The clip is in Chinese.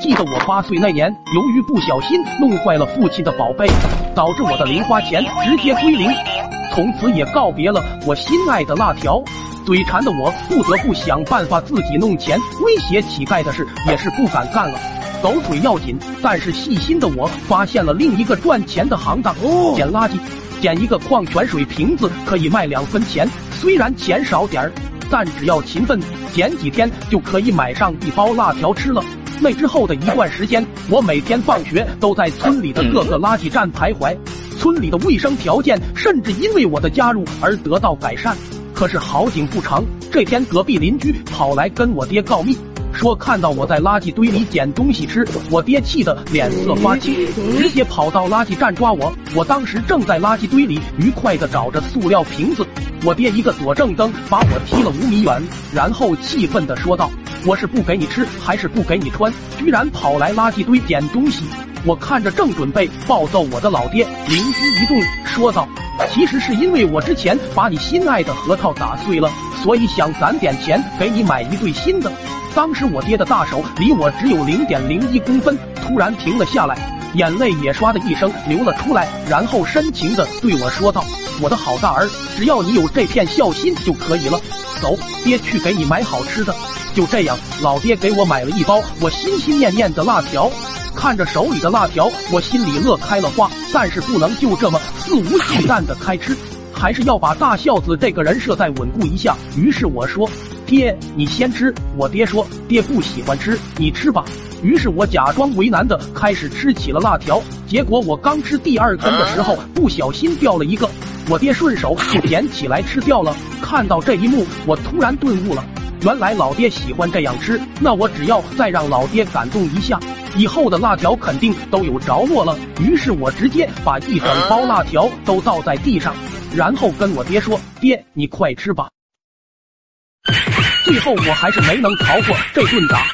记得我八岁那年，由于不小心弄坏了父亲的宝贝，导致我的零花钱直接归零，从此也告别了我心爱的辣条。嘴馋的我不得不想办法自己弄钱，威胁乞丐的事也是不敢干了。狗腿要紧，但是细心的我发现了另一个赚钱的行当——捡垃圾。捡一个矿泉水瓶子可以卖两分钱，虽然钱少点儿，但只要勤奋，捡几天就可以买上一包辣条吃了。那之后的一段时间，我每天放学都在村里的各个垃圾站徘徊，村里的卫生条件甚至因为我的加入而得到改善。可是好景不长，这天隔壁邻居跑来跟我爹告密。说看到我在垃圾堆里捡东西吃，我爹气得脸色发青，直接跑到垃圾站抓我。我当时正在垃圾堆里愉快地找着塑料瓶子，我爹一个左正蹬把我踢了五米远，然后气愤地说道：“我是不给你吃还是不给你穿？居然跑来垃圾堆捡东西！”我看着正准备暴揍我的老爹，灵机一动说道：“其实是因为我之前把你心爱的核桃打碎了，所以想攒点钱给你买一对新的。”当时我爹的大手离我只有零点零一公分，突然停了下来，眼泪也唰的一声流了出来，然后深情的对我说道：“我的好大儿，只要你有这片孝心就可以了。走，爹去给你买好吃的。”就这样，老爹给我买了一包我心心念念的辣条。看着手里的辣条，我心里乐开了花，但是不能就这么肆无忌惮的开吃，还是要把大孝子这个人设再稳固一下。于是我说。爹，你先吃。我爹说，爹不喜欢吃，你吃吧。于是我假装为难的开始吃起了辣条。结果我刚吃第二根的时候，不小心掉了一个，我爹顺手就捡起来吃掉了。看到这一幕，我突然顿悟了，原来老爹喜欢这样吃。那我只要再让老爹感动一下，以后的辣条肯定都有着落了。于是我直接把一整包辣条都倒在地上，然后跟我爹说：“爹，你快吃吧。”最后我还是没能逃过这顿打。